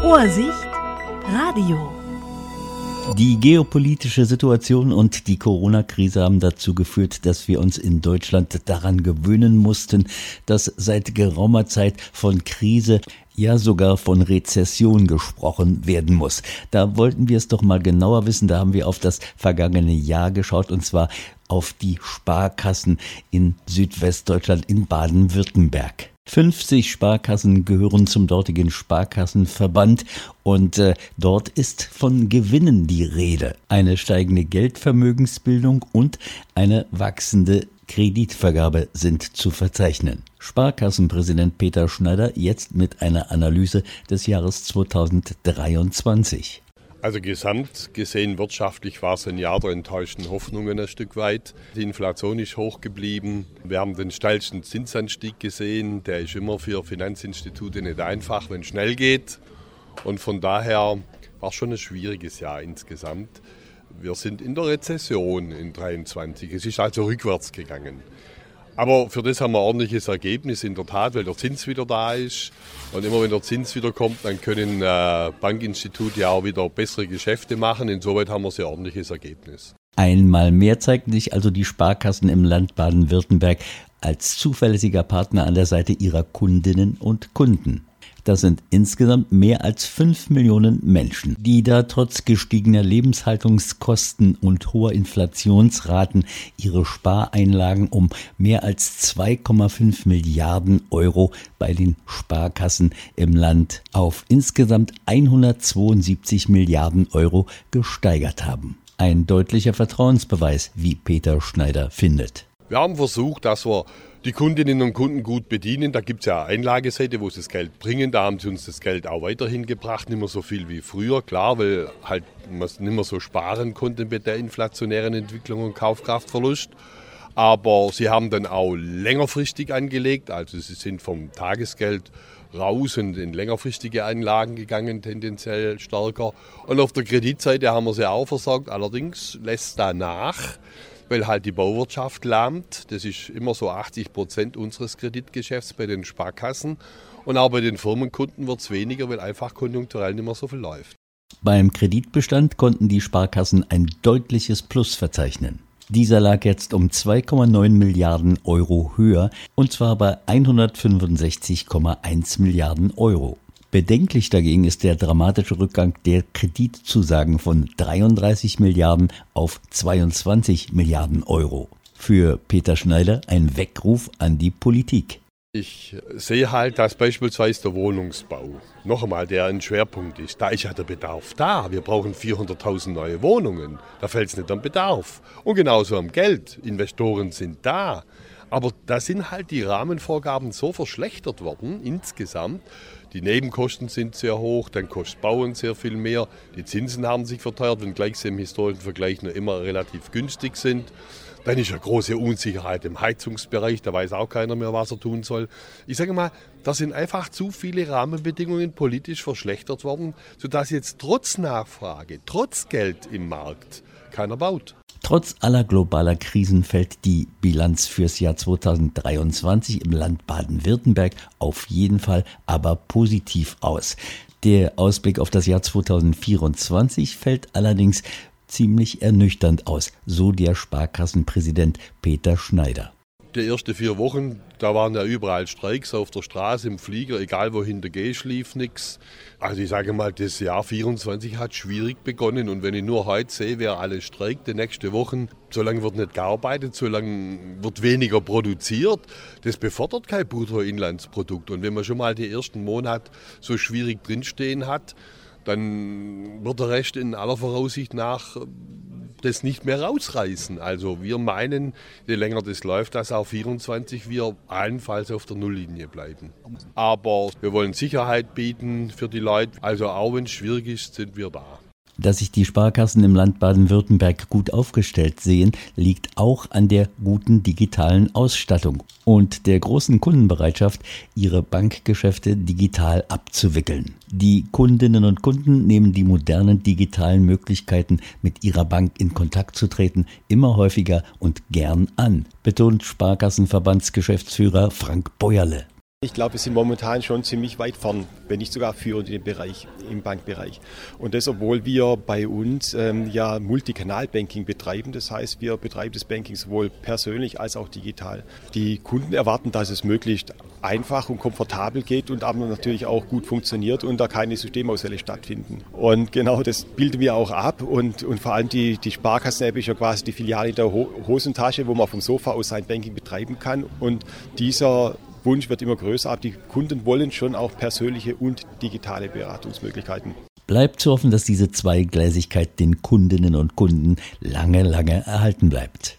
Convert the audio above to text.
Vorsicht, Radio. Die geopolitische Situation und die Corona-Krise haben dazu geführt, dass wir uns in Deutschland daran gewöhnen mussten, dass seit geraumer Zeit von Krise, ja sogar von Rezession gesprochen werden muss. Da wollten wir es doch mal genauer wissen. Da haben wir auf das vergangene Jahr geschaut und zwar auf die Sparkassen in Südwestdeutschland in Baden-Württemberg. 50 Sparkassen gehören zum dortigen Sparkassenverband und äh, dort ist von Gewinnen die Rede. Eine steigende Geldvermögensbildung und eine wachsende Kreditvergabe sind zu verzeichnen. Sparkassenpräsident Peter Schneider jetzt mit einer Analyse des Jahres 2023. Also gesamt gesehen wirtschaftlich war es ein Jahr der enttäuschten Hoffnungen ein Stück weit. Die Inflation ist hoch geblieben. Wir haben den steilsten Zinsanstieg gesehen. Der ist immer für Finanzinstitute nicht einfach, wenn es schnell geht. Und von daher war es schon ein schwieriges Jahr insgesamt. Wir sind in der Rezession in 2023. Es ist also rückwärts gegangen. Aber für das haben wir ein ordentliches Ergebnis in der Tat, weil der Zins wieder da ist. Und immer wenn der Zins wieder kommt, dann können äh, Bankinstitute ja auch wieder bessere Geschäfte machen. Insoweit haben wir ein sehr ordentliches Ergebnis. Einmal mehr zeigten sich also die Sparkassen im Land Baden-Württemberg als zuverlässiger Partner an der Seite ihrer Kundinnen und Kunden. Das sind insgesamt mehr als fünf Millionen Menschen, die da trotz gestiegener Lebenshaltungskosten und hoher Inflationsraten ihre Spareinlagen um mehr als 2,5 Milliarden Euro bei den Sparkassen im Land auf insgesamt 172 Milliarden Euro gesteigert haben. Ein deutlicher Vertrauensbeweis, wie Peter Schneider findet. Wir haben versucht, dass wir die Kundinnen und Kunden gut bedienen. Da gibt es ja eine Einlageseite, wo sie das Geld bringen. Da haben sie uns das Geld auch weiterhin gebracht. Nicht mehr so viel wie früher, klar, weil halt man nicht mehr so sparen konnte mit der inflationären Entwicklung und Kaufkraftverlust. Aber sie haben dann auch längerfristig angelegt. Also sie sind vom Tagesgeld raus und in längerfristige Anlagen gegangen, tendenziell stärker. Und auf der Kreditseite haben wir sie auch versorgt. Allerdings lässt danach weil halt die Bauwirtschaft lahmt. Das ist immer so 80 Prozent unseres Kreditgeschäfts bei den Sparkassen. Und auch bei den Firmenkunden wird es weniger, weil einfach konjunkturell nicht mehr so viel läuft. Beim Kreditbestand konnten die Sparkassen ein deutliches Plus verzeichnen. Dieser lag jetzt um 2,9 Milliarden Euro höher, und zwar bei 165,1 Milliarden Euro. Bedenklich dagegen ist der dramatische Rückgang der Kreditzusagen von 33 Milliarden auf 22 Milliarden Euro. Für Peter Schneider ein Weckruf an die Politik. Ich sehe halt, dass beispielsweise der Wohnungsbau, noch einmal, der ein Schwerpunkt ist, da ist ja der Bedarf da. Wir brauchen 400.000 neue Wohnungen. Da fällt es nicht am Bedarf. Und genauso am Geld. Investoren sind da. Aber da sind halt die Rahmenvorgaben so verschlechtert worden insgesamt. Die Nebenkosten sind sehr hoch, dann kostet Bauen sehr viel mehr. Die Zinsen haben sich verteuert, wenngleich sie im historischen Vergleich noch immer relativ günstig sind. Dann ist eine große Unsicherheit im Heizungsbereich, da weiß auch keiner mehr, was er tun soll. Ich sage mal, da sind einfach zu viele Rahmenbedingungen politisch verschlechtert worden, sodass jetzt trotz Nachfrage, trotz Geld im Markt keiner baut. Trotz aller globaler Krisen fällt die Bilanz fürs Jahr 2023 im Land Baden-Württemberg auf jeden Fall aber positiv aus. Der Ausblick auf das Jahr 2024 fällt allerdings ziemlich ernüchternd aus, so der Sparkassenpräsident Peter Schneider die ersten vier Wochen, da waren ja überall Streiks auf der Straße, im Flieger, egal wohin du gehst, lief nichts. Also ich sage mal, das Jahr 24 hat schwierig begonnen und wenn ich nur heute sehe, wer alles streikt, die nächste Woche, so lange wird nicht gearbeitet, so lange wird weniger produziert, das befördert kein Bruttoinlandsprodukt. Und wenn man schon mal die ersten Monate so schwierig drinstehen hat, dann wird der Rest in aller Voraussicht nach das nicht mehr rausreißen. Also wir meinen, je länger das läuft, dass auch 24 wir allenfalls auf der Nulllinie bleiben. Aber wir wollen Sicherheit bieten für die Leute. Also auch wenn es schwierig ist, sind wir da. Dass sich die Sparkassen im Land Baden-Württemberg gut aufgestellt sehen, liegt auch an der guten digitalen Ausstattung und der großen Kundenbereitschaft, ihre Bankgeschäfte digital abzuwickeln. Die Kundinnen und Kunden nehmen die modernen digitalen Möglichkeiten, mit ihrer Bank in Kontakt zu treten, immer häufiger und gern an, betont Sparkassenverbandsgeschäftsführer Frank Beuerle. Ich glaube, wir sind momentan schon ziemlich weit vorn, wenn nicht sogar führend im Bereich, im Bankbereich. Und das, obwohl wir bei uns ähm, ja Multikanal-Banking betreiben. Das heißt, wir betreiben das Banking sowohl persönlich als auch digital. Die Kunden erwarten, dass es möglichst einfach und komfortabel geht und aber natürlich auch gut funktioniert und da keine Systemausfälle stattfinden. Und genau das bilden wir auch ab und, und vor allem die, die Sparkassen-App ist ja quasi die Filiale in der Hosentasche, wo man vom Sofa aus sein Banking betreiben kann. Und dieser Wunsch wird immer größer, aber die Kunden wollen schon auch persönliche und digitale Beratungsmöglichkeiten. Bleibt zu hoffen, dass diese Zweigleisigkeit den Kundinnen und Kunden lange, lange erhalten bleibt.